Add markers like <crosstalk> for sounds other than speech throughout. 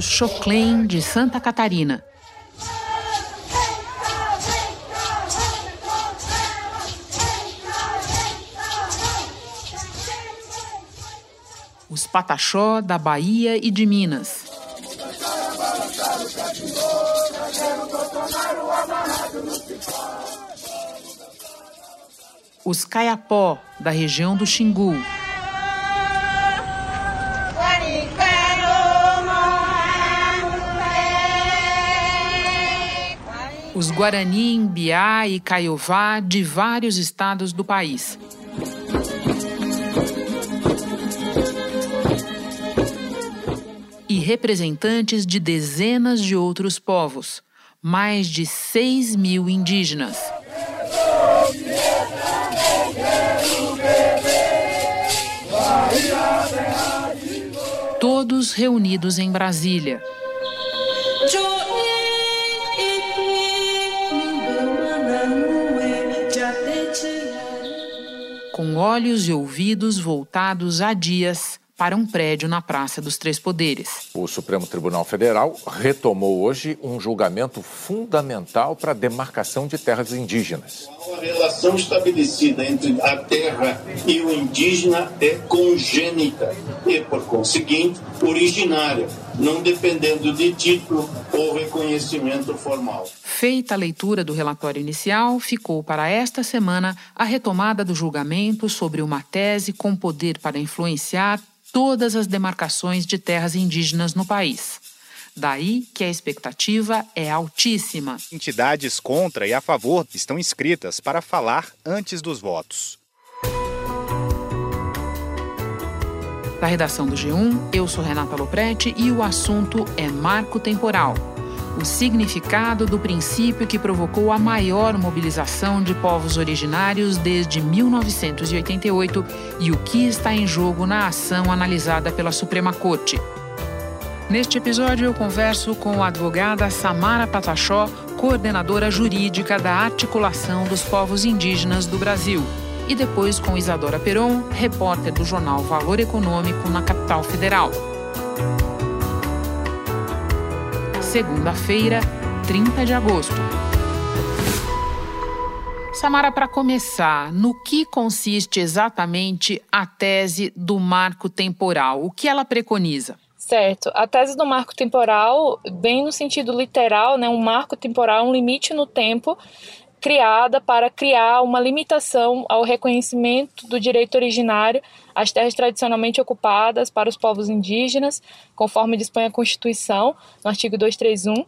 O choclém de Santa Catarina. Os pataxó da Bahia e de Minas. Os caiapó da região do Xingu. Os Guarani, Imbiá e Caiová de vários estados do país. E representantes de dezenas de outros povos, mais de 6 mil indígenas. Todos reunidos em Brasília. Com olhos e ouvidos voltados a dias para um prédio na Praça dos Três Poderes. O Supremo Tribunal Federal retomou hoje um julgamento fundamental para a demarcação de terras indígenas. A relação estabelecida entre a terra e o indígena é congênita e, por conseguinte, originária, não dependendo de título ou reconhecimento formal. Feita a leitura do relatório inicial, ficou para esta semana a retomada do julgamento sobre uma tese com poder para influenciar todas as demarcações de terras indígenas no país. Daí que a expectativa é altíssima. Entidades contra e a favor estão inscritas para falar antes dos votos. Da redação do G1, eu sou Renata Loprete e o assunto é marco temporal o significado do princípio que provocou a maior mobilização de povos originários desde 1988 e o que está em jogo na ação analisada pela Suprema Corte. Neste episódio, eu converso com a advogada Samara Patachó, coordenadora jurídica da Articulação dos Povos Indígenas do Brasil, e depois com Isadora Peron, repórter do jornal Valor Econômico na capital federal. Segunda-feira, 30 de agosto. Samara, para começar, no que consiste exatamente a tese do marco temporal? O que ela preconiza? Certo. A tese do marco temporal, bem no sentido literal, né, um marco temporal, um limite no tempo criada para criar uma limitação ao reconhecimento do direito originário às terras tradicionalmente ocupadas para os povos indígenas, conforme dispõe a Constituição, no artigo 231.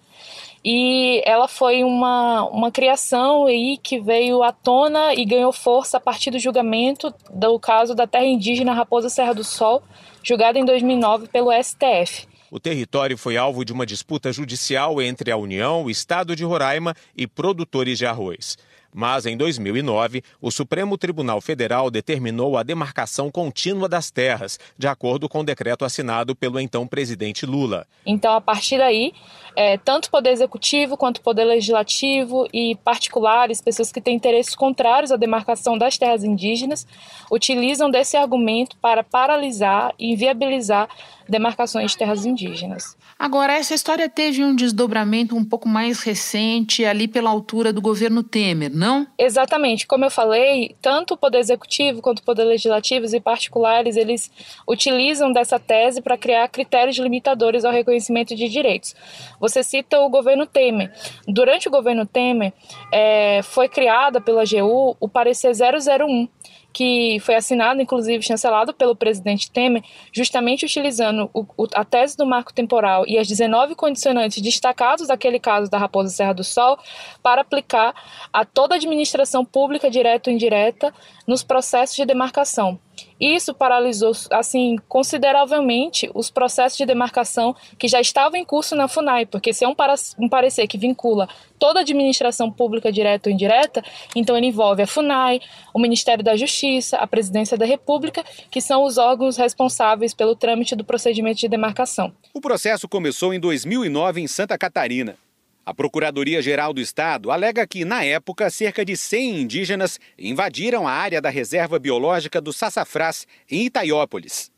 E ela foi uma, uma criação aí que veio à tona e ganhou força a partir do julgamento do caso da terra indígena Raposa Serra do Sol, julgado em 2009 pelo STF. O território foi alvo de uma disputa judicial entre a União, o Estado de Roraima e produtores de arroz. Mas em 2009, o Supremo Tribunal Federal determinou a demarcação contínua das terras, de acordo com o decreto assinado pelo então presidente Lula. Então, a partir daí, é, tanto o Poder Executivo quanto o Poder Legislativo e particulares, pessoas que têm interesses contrários à demarcação das terras indígenas, utilizam desse argumento para paralisar e inviabilizar demarcações de terras indígenas. Agora, essa história teve um desdobramento um pouco mais recente, ali pela altura do governo Temer, não? Exatamente. Como eu falei, tanto o Poder Executivo quanto o Poder Legislativo e particulares, eles utilizam dessa tese para criar critérios limitadores ao reconhecimento de direitos. Você cita o governo Temer. Durante o governo Temer, é, foi criada pela AGU o parecer 001, que foi assinado, inclusive chancelado pelo presidente Temer, justamente utilizando o, o, a tese do marco temporal e as 19 condicionantes destacados daquele caso da Raposa Serra do Sol para aplicar a toda a administração pública, direta ou indireta, nos processos de demarcação. Isso paralisou assim consideravelmente os processos de demarcação que já estavam em curso na FUNAI, porque se é um, um parecer que vincula toda a administração pública direta ou indireta, então ele envolve a FUNAI, o Ministério da Justiça, a Presidência da República, que são os órgãos responsáveis pelo trâmite do procedimento de demarcação. O processo começou em 2009 em Santa Catarina. A Procuradoria-Geral do Estado alega que, na época, cerca de 100 indígenas invadiram a área da Reserva Biológica do Sassafrás, em Itaiópolis.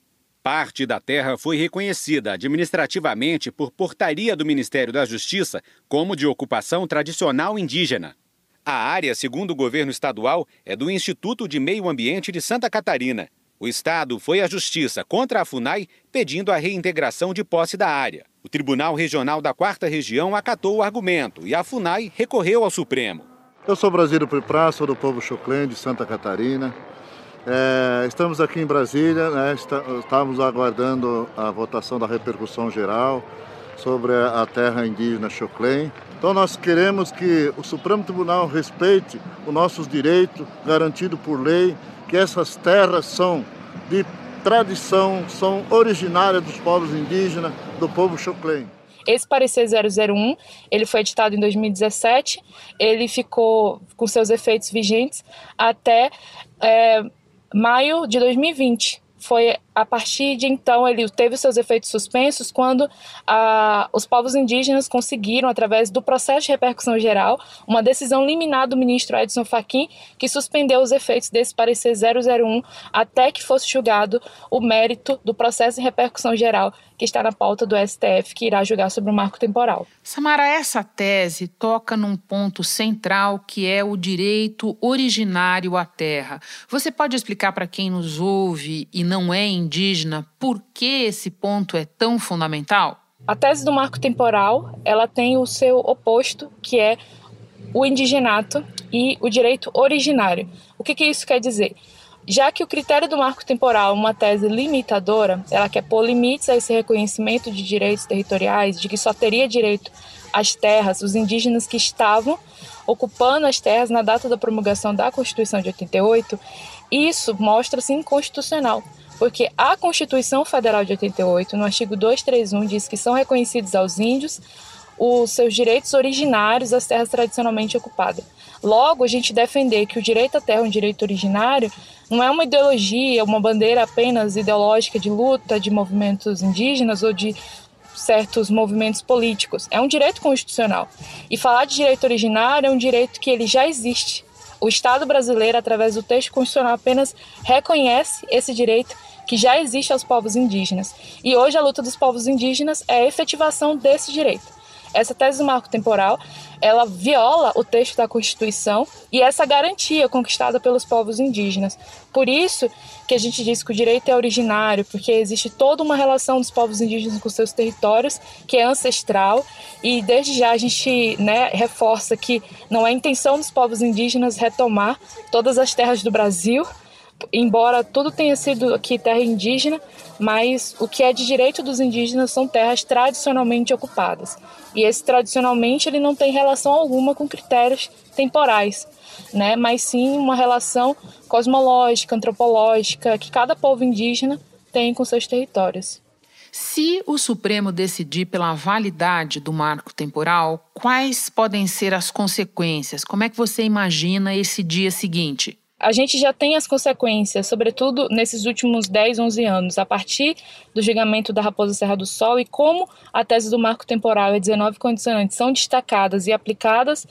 Parte da terra foi reconhecida administrativamente por portaria do Ministério da Justiça como de ocupação tradicional indígena. A área, segundo o governo estadual, é do Instituto de Meio Ambiente de Santa Catarina. O Estado foi à Justiça contra a FUNAI pedindo a reintegração de posse da área. O Tribunal Regional da Quarta Região acatou o argumento e a FUNAI recorreu ao Supremo. Eu sou Brasílio Priprá, sou do povo Choclen de Santa Catarina. É, estamos aqui em Brasília, né, está, estamos aguardando a votação da repercussão geral sobre a terra indígena Choclen. Então nós queremos que o Supremo Tribunal respeite os nossos direitos garantidos por lei, que essas terras são de tradição, são originárias dos povos indígenas, do povo Choclen. Esse parecer 001, ele foi editado em 2017, ele ficou com seus efeitos vigentes até é, maio de 2020. Foi a partir de então ele teve seus efeitos suspensos quando ah, os povos indígenas conseguiram, através do processo de repercussão geral, uma decisão liminar do ministro Edson Fachin que suspendeu os efeitos desse parecer 001 até que fosse julgado o mérito do processo de repercussão geral que está na pauta do STF, que irá julgar sobre o marco temporal. Samara, essa tese toca num ponto central que é o direito originário à terra. Você pode explicar para quem nos ouve e não é indígena, por que esse ponto é tão fundamental? A tese do marco temporal, ela tem o seu oposto, que é o indigenato e o direito originário. O que, que isso quer dizer? Já que o critério do marco temporal é uma tese limitadora, ela quer pôr limites a esse reconhecimento de direitos territoriais, de que só teria direito às terras os indígenas que estavam ocupando as terras na data da promulgação da Constituição de 88, isso mostra-se inconstitucional, porque a Constituição Federal de 88, no artigo 231, diz que são reconhecidos aos índios os seus direitos originários às terras tradicionalmente ocupadas. Logo, a gente defender que o direito à terra é um direito originário não é uma ideologia, uma bandeira apenas ideológica de luta de movimentos indígenas ou de certos movimentos políticos. É um direito constitucional. E falar de direito originário é um direito que ele já existe. O Estado brasileiro, através do texto constitucional, apenas reconhece esse direito que já existe aos povos indígenas. E hoje a luta dos povos indígenas é a efetivação desse direito. Essa tese do marco temporal, ela viola o texto da Constituição e essa garantia conquistada pelos povos indígenas. Por isso que a gente diz que o direito é originário, porque existe toda uma relação dos povos indígenas com seus territórios que é ancestral e desde já a gente né, reforça que não é intenção dos povos indígenas retomar todas as terras do Brasil, embora tudo tenha sido aqui terra indígena, mas o que é de direito dos indígenas são terras tradicionalmente ocupadas. E esse tradicionalmente ele não tem relação alguma com critérios temporais, né? mas sim uma relação cosmológica, antropológica, que cada povo indígena tem com seus territórios. Se o Supremo decidir pela validade do marco temporal, quais podem ser as consequências? Como é que você imagina esse dia seguinte? A gente já tem as consequências, sobretudo nesses últimos 10, 11 anos, a partir do julgamento da Raposa Serra do Sol e como a tese do marco temporal e 19 condicionantes são destacadas e aplicadas,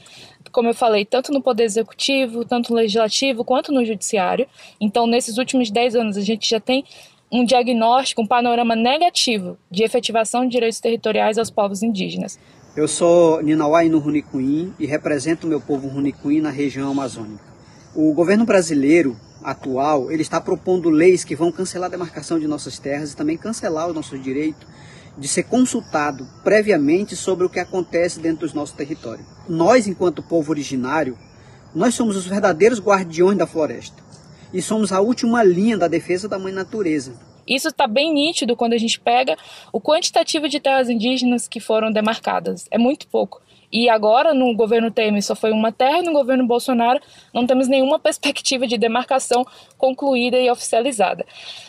como eu falei, tanto no Poder Executivo, tanto no Legislativo, quanto no Judiciário. Então, nesses últimos 10 anos, a gente já tem um diagnóstico, um panorama negativo de efetivação de direitos territoriais aos povos indígenas. Eu sou Ninauai no Runicuim e represento o meu povo Runicuim na região amazônica. O governo brasileiro atual, ele está propondo leis que vão cancelar a demarcação de nossas terras e também cancelar o nosso direito de ser consultado previamente sobre o que acontece dentro dos nossos territórios. Nós, enquanto povo originário, nós somos os verdadeiros guardiões da floresta e somos a última linha da defesa da mãe natureza. Isso está bem nítido quando a gente pega o quantitativo de terras indígenas que foram demarcadas. É muito pouco. E agora, no governo Temer, só foi uma terra, e no governo Bolsonaro, não temos nenhuma <laughs> perspectiva de demarcação concluída e oficializada.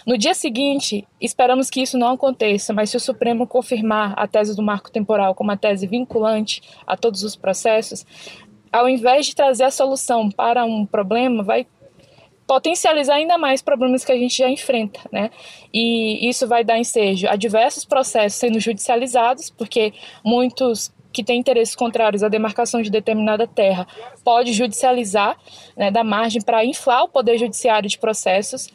No dia seguinte, esperamos que isso não aconteça, mas se o Supremo confirmar a tese do marco temporal como uma tese vinculante a todos os processos, ao invés de trazer a solução para um problema, vai potencializar ainda mais problemas que a gente já enfrenta, né? E isso vai dar ensejo a diversos processos sendo judicializados, porque muitos que tem interesses contrários à demarcação de determinada terra pode judicializar, né, dar margem para inflar o poder judiciário de processos.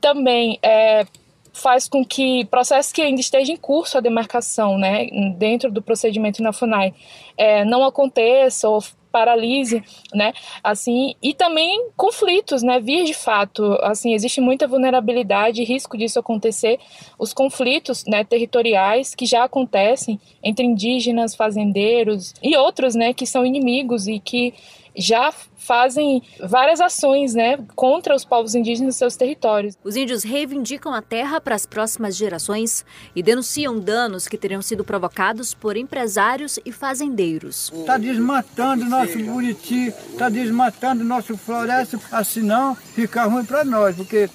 Também é, faz com que processos que ainda estejam em curso a demarcação, né, dentro do procedimento na FUNAI, é, não aconteça ou paralise, né? Assim, e também conflitos, né? Vias de fato, assim, existe muita vulnerabilidade e risco disso acontecer. Os conflitos, né, territoriais que já acontecem entre indígenas, fazendeiros e outros, né, que são inimigos e que já fazem várias ações né, contra os povos indígenas e seus territórios. Os índios reivindicam a terra para as próximas gerações e denunciam danos que teriam sido provocados por empresários e fazendeiros. Está desmatando nosso Buriti, está desmatando nosso floresta, assim não fica ruim para nós, porque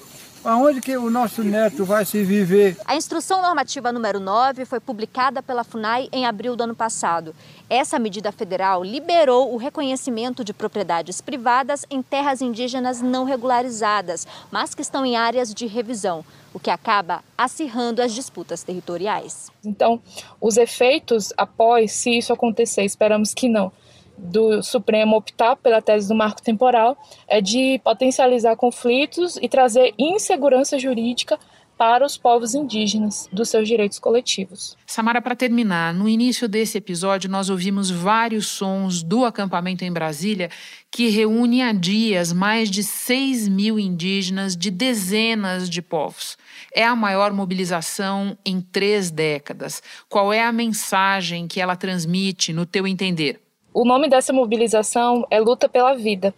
aonde que o nosso neto vai se viver? A instrução normativa número 9 foi publicada pela FUNAI em abril do ano passado. Essa medida federal liberou o reconhecimento de propriedades privadas em terras indígenas não regularizadas, mas que estão em áreas de revisão, o que acaba acirrando as disputas territoriais. Então, os efeitos após, se isso acontecer, esperamos que não, do Supremo optar pela tese do marco temporal é de potencializar conflitos e trazer insegurança jurídica para os povos indígenas dos seus direitos coletivos. Samara, para terminar, no início desse episódio nós ouvimos vários sons do acampamento em Brasília que reúne há dias mais de 6 mil indígenas de dezenas de povos. É a maior mobilização em três décadas. Qual é a mensagem que ela transmite, no teu entender? O nome dessa mobilização é Luta pela Vida.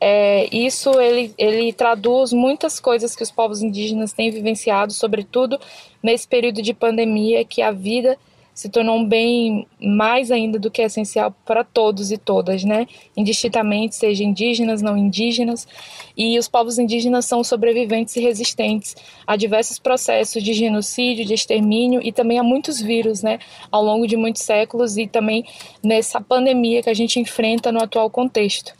É, isso ele, ele traduz muitas coisas que os povos indígenas têm vivenciado, sobretudo nesse período de pandemia, que a vida se tornou um bem mais ainda do que essencial para todos e todas, né? Indistintamente, seja indígenas, não indígenas. E os povos indígenas são sobreviventes e resistentes a diversos processos de genocídio, de extermínio e também a muitos vírus, né? Ao longo de muitos séculos e também nessa pandemia que a gente enfrenta no atual contexto.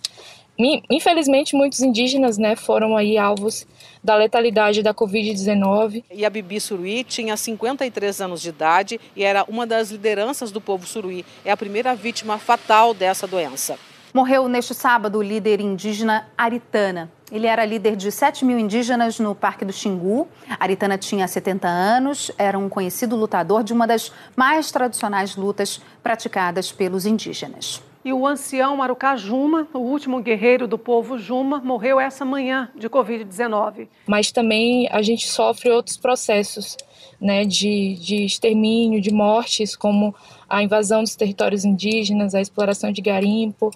Infelizmente, muitos indígenas né, foram aí alvos da letalidade da Covid-19. E a Bibi Suruí tinha 53 anos de idade e era uma das lideranças do povo Suruí. É a primeira vítima fatal dessa doença. Morreu neste sábado o líder indígena Aritana. Ele era líder de 7 mil indígenas no Parque do Xingu. Aritana tinha 70 anos, era um conhecido lutador de uma das mais tradicionais lutas praticadas pelos indígenas. E o ancião Marucá Juma, o último guerreiro do povo Juma, morreu essa manhã de Covid-19. Mas também a gente sofre outros processos né, de, de extermínio, de mortes, como a invasão dos territórios indígenas, a exploração de garimpo,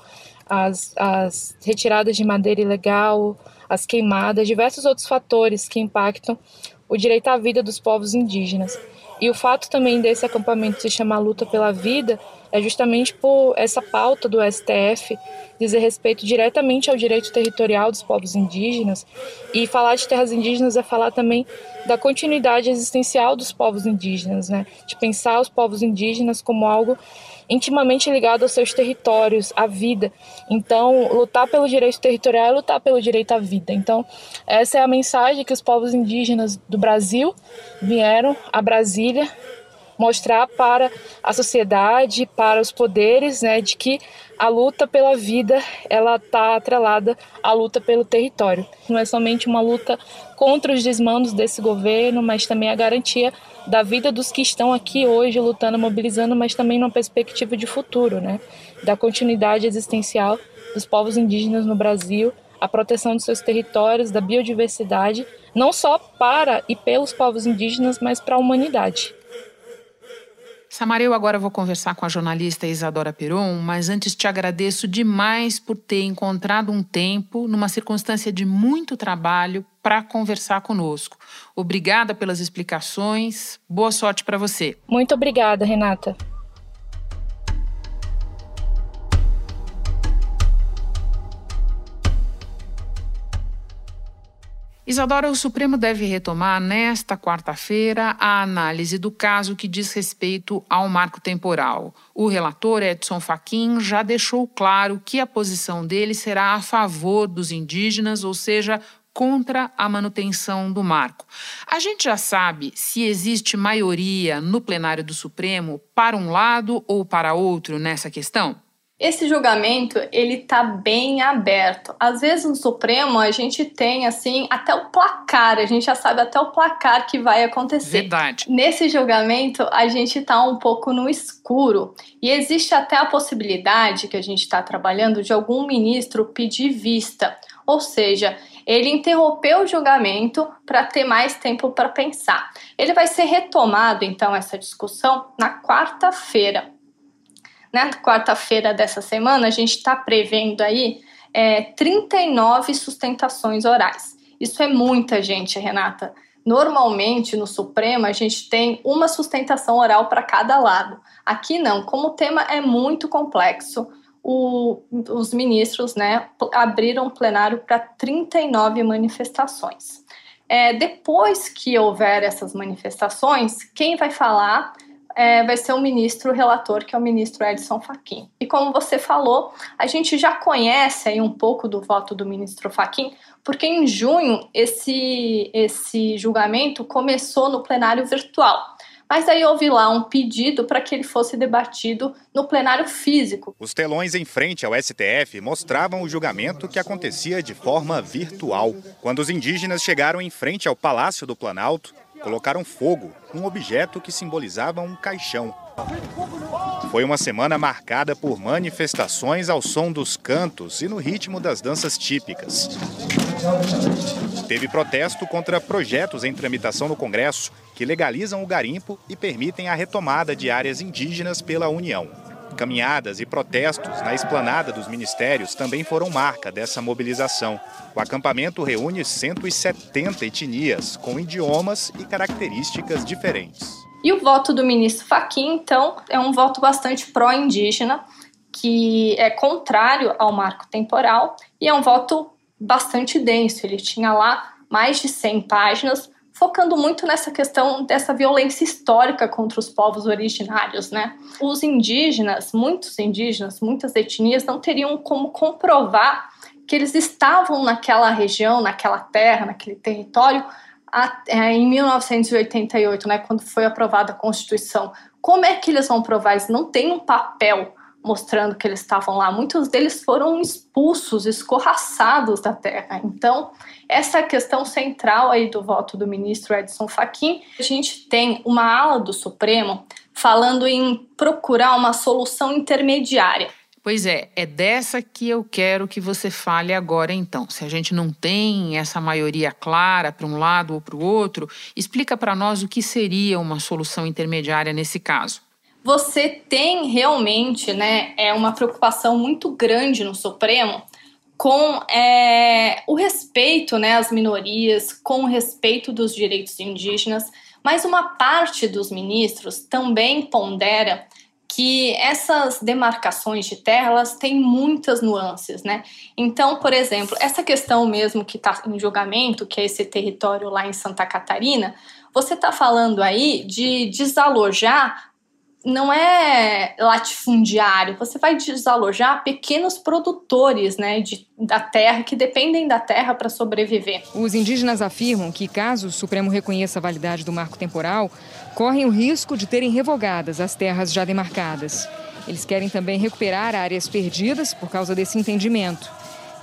as, as retiradas de madeira ilegal, as queimadas, diversos outros fatores que impactam o direito à vida dos povos indígenas. E o fato também desse acampamento se chamar Luta pela Vida é justamente por essa pauta do STF dizer respeito diretamente ao direito territorial dos povos indígenas. E falar de terras indígenas é falar também da continuidade existencial dos povos indígenas, né? de pensar os povos indígenas como algo intimamente ligado aos seus territórios, à vida. Então, lutar pelo direito territorial é lutar pelo direito à vida. Então, essa é a mensagem que os povos indígenas do Brasil vieram a Brasília mostrar para a sociedade, para os poderes, né, de que a luta pela vida ela está atrelada à luta pelo território. Não é somente uma luta contra os desmandos desse governo, mas também a garantia da vida dos que estão aqui hoje lutando, mobilizando, mas também numa perspectiva de futuro, né, da continuidade existencial dos povos indígenas no Brasil, a proteção de seus territórios, da biodiversidade, não só para e pelos povos indígenas, mas para a humanidade. Samara, eu agora vou conversar com a jornalista Isadora Peron, mas antes te agradeço demais por ter encontrado um tempo, numa circunstância de muito trabalho, para conversar conosco. Obrigada pelas explicações. Boa sorte para você. Muito obrigada, Renata. Isadora, o Supremo deve retomar nesta quarta-feira a análise do caso que diz respeito ao marco temporal. O relator Edson Fachin já deixou claro que a posição dele será a favor dos indígenas, ou seja, contra a manutenção do marco. A gente já sabe se existe maioria no plenário do Supremo para um lado ou para outro nessa questão? Esse julgamento ele está bem aberto. Às vezes no Supremo a gente tem assim até o placar, a gente já sabe até o placar que vai acontecer. Verdade. Nesse julgamento a gente está um pouco no escuro e existe até a possibilidade que a gente está trabalhando de algum ministro pedir vista, ou seja, ele interrompeu o julgamento para ter mais tempo para pensar. Ele vai ser retomado então essa discussão na quarta-feira na quarta-feira dessa semana, a gente está prevendo aí é, 39 sustentações orais. Isso é muita gente, Renata. Normalmente no Supremo a gente tem uma sustentação oral para cada lado. Aqui não, como o tema é muito complexo, o, os ministros né, abriram o plenário para 39 manifestações. É, depois que houver essas manifestações, quem vai falar é, vai ser o ministro relator, que é o ministro Edson Fachin. E como você falou, a gente já conhece aí um pouco do voto do ministro Fachin, porque em junho esse, esse julgamento começou no plenário virtual. Mas aí houve lá um pedido para que ele fosse debatido no plenário físico. Os telões em frente ao STF mostravam o julgamento que acontecia de forma virtual. Quando os indígenas chegaram em frente ao Palácio do Planalto, colocaram fogo num objeto que simbolizava um caixão. Foi uma semana marcada por manifestações ao som dos cantos e no ritmo das danças típicas. Teve protesto contra projetos em tramitação no Congresso que legalizam o garimpo e permitem a retomada de áreas indígenas pela União. Caminhadas e protestos na esplanada dos ministérios também foram marca dessa mobilização. O acampamento reúne 170 etnias, com idiomas e características diferentes. E o voto do ministro Fachin, então, é um voto bastante pró-indígena, que é contrário ao marco temporal e é um voto bastante denso. Ele tinha lá mais de 100 páginas, focando muito nessa questão dessa violência histórica contra os povos originários, né? Os indígenas, muitos indígenas, muitas etnias não teriam como comprovar que eles estavam naquela região, naquela terra, naquele território é, em 1988, né, quando foi aprovada a Constituição. Como é que eles vão provar? Eles não têm um papel mostrando que eles estavam lá. Muitos deles foram expulsos, escorraçados da terra. Então, essa questão central aí do voto do ministro Edson Fachin. A gente tem uma ala do Supremo falando em procurar uma solução intermediária. Pois é, é dessa que eu quero que você fale agora então. Se a gente não tem essa maioria clara para um lado ou para o outro, explica para nós o que seria uma solução intermediária nesse caso. Você tem realmente, né, é uma preocupação muito grande no Supremo com é, o respeito, né, às minorias, com o respeito dos direitos indígenas, mas uma parte dos ministros também pondera que essas demarcações de terra elas têm muitas nuances, né? Então, por exemplo, essa questão mesmo que está em julgamento, que é esse território lá em Santa Catarina, você está falando aí de desalojar não é latifundiário, você vai desalojar pequenos produtores né, de, da terra que dependem da terra para sobreviver. Os indígenas afirmam que, caso o Supremo reconheça a validade do marco temporal, correm o risco de terem revogadas as terras já demarcadas. Eles querem também recuperar áreas perdidas por causa desse entendimento.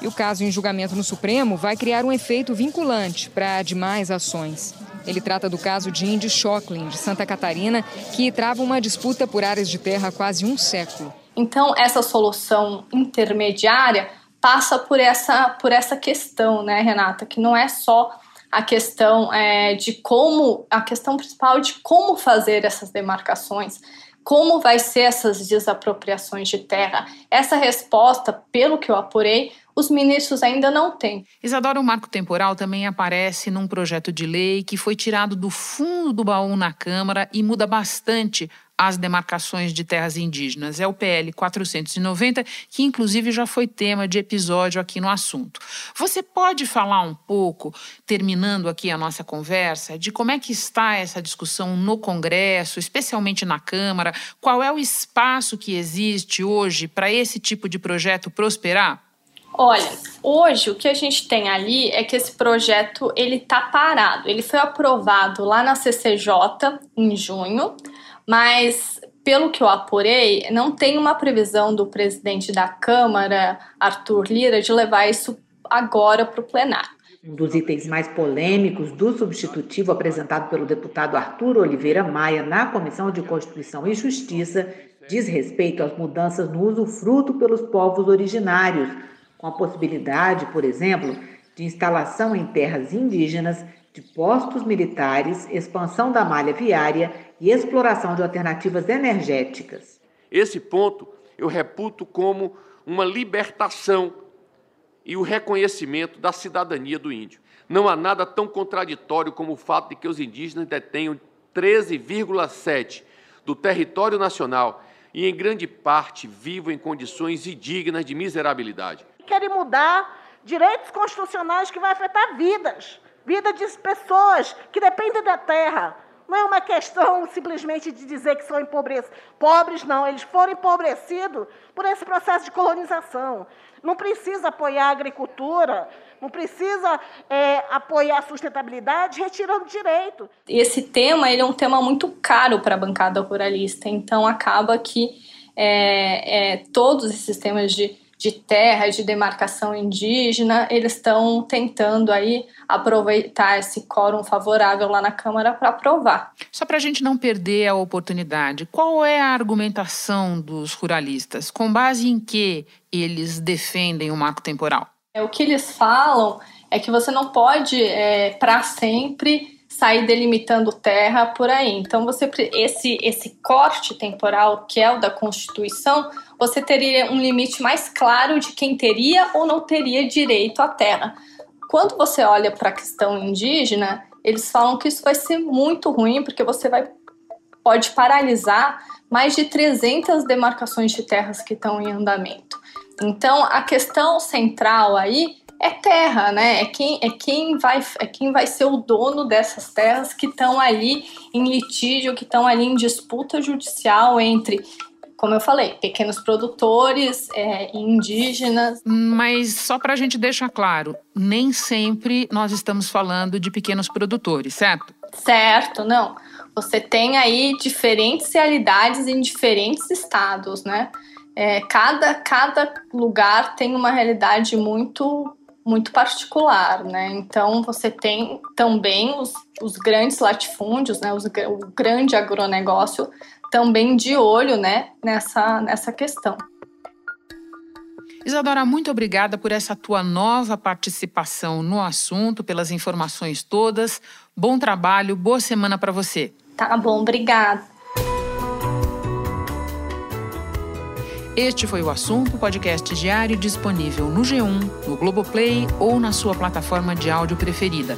E o caso em julgamento no Supremo vai criar um efeito vinculante para demais ações. Ele trata do caso de Indy Shocklin, de Santa Catarina, que trava uma disputa por áreas de terra há quase um século. Então, essa solução intermediária passa por essa, por essa questão, né, Renata, que não é só a questão é, de como, a questão principal de como fazer essas demarcações, como vai ser essas desapropriações de terra? Essa resposta, pelo que eu apurei, os ministros ainda não têm. Isadora, o marco temporal também aparece num projeto de lei que foi tirado do fundo do baú na Câmara e muda bastante as demarcações de terras indígenas. É o PL 490, que inclusive já foi tema de episódio aqui no assunto. Você pode falar um pouco, terminando aqui a nossa conversa, de como é que está essa discussão no Congresso, especialmente na Câmara? Qual é o espaço que existe hoje para esse tipo de projeto prosperar? Olha, hoje o que a gente tem ali é que esse projeto ele tá parado. Ele foi aprovado lá na CCJ em junho, mas pelo que eu apurei, não tem uma previsão do presidente da Câmara, Arthur Lira, de levar isso agora para o plenário. Um dos itens mais polêmicos do substitutivo apresentado pelo deputado Arthur Oliveira Maia na Comissão de Constituição e Justiça diz respeito às mudanças no usufruto pelos povos originários, com a possibilidade, por exemplo, de instalação em terras indígenas de postos militares, expansão da malha viária e exploração de alternativas energéticas. Esse ponto eu reputo como uma libertação e o reconhecimento da cidadania do índio. Não há nada tão contraditório como o fato de que os indígenas detenham 13,7% do território nacional e, em grande parte, vivam em condições indignas de miserabilidade. Querem mudar direitos constitucionais que vão afetar vidas vida de pessoas que dependem da terra. Não é uma questão simplesmente de dizer que são empobrecidos. Pobres não, eles foram empobrecidos por esse processo de colonização. Não precisa apoiar a agricultura, não precisa é, apoiar a sustentabilidade retirando direito. Esse tema ele é um tema muito caro para a bancada ruralista, então acaba que é, é, todos esses temas de de terra, de demarcação indígena, eles estão tentando aí aproveitar esse quórum favorável lá na Câmara para aprovar. Só para a gente não perder a oportunidade, qual é a argumentação dos ruralistas? Com base em que eles defendem o marco temporal? É, o que eles falam é que você não pode, é, para sempre, sair delimitando terra por aí. Então, você esse esse corte temporal que é o da Constituição, você teria um limite mais claro de quem teria ou não teria direito à terra. Quando você olha para a questão indígena, eles falam que isso vai ser muito ruim porque você vai pode paralisar mais de 300 demarcações de terras que estão em andamento. Então, a questão central aí é terra, né? É quem, é quem, vai, é quem vai ser o dono dessas terras que estão ali em litígio, que estão ali em disputa judicial entre como eu falei, pequenos produtores, é, indígenas. Mas só para a gente deixar claro, nem sempre nós estamos falando de pequenos produtores, certo? Certo, não. Você tem aí diferentes realidades em diferentes estados, né? É, cada, cada lugar tem uma realidade muito muito particular, né? Então você tem também os, os grandes latifúndios, né? Os, o grande agronegócio também de olho, né? Nessa, nessa questão. Isadora, muito obrigada por essa tua nova participação no assunto, pelas informações todas. Bom trabalho, boa semana para você. Tá bom, obrigada. Este foi o assunto, podcast diário disponível no G1, no Globoplay ou na sua plataforma de áudio preferida.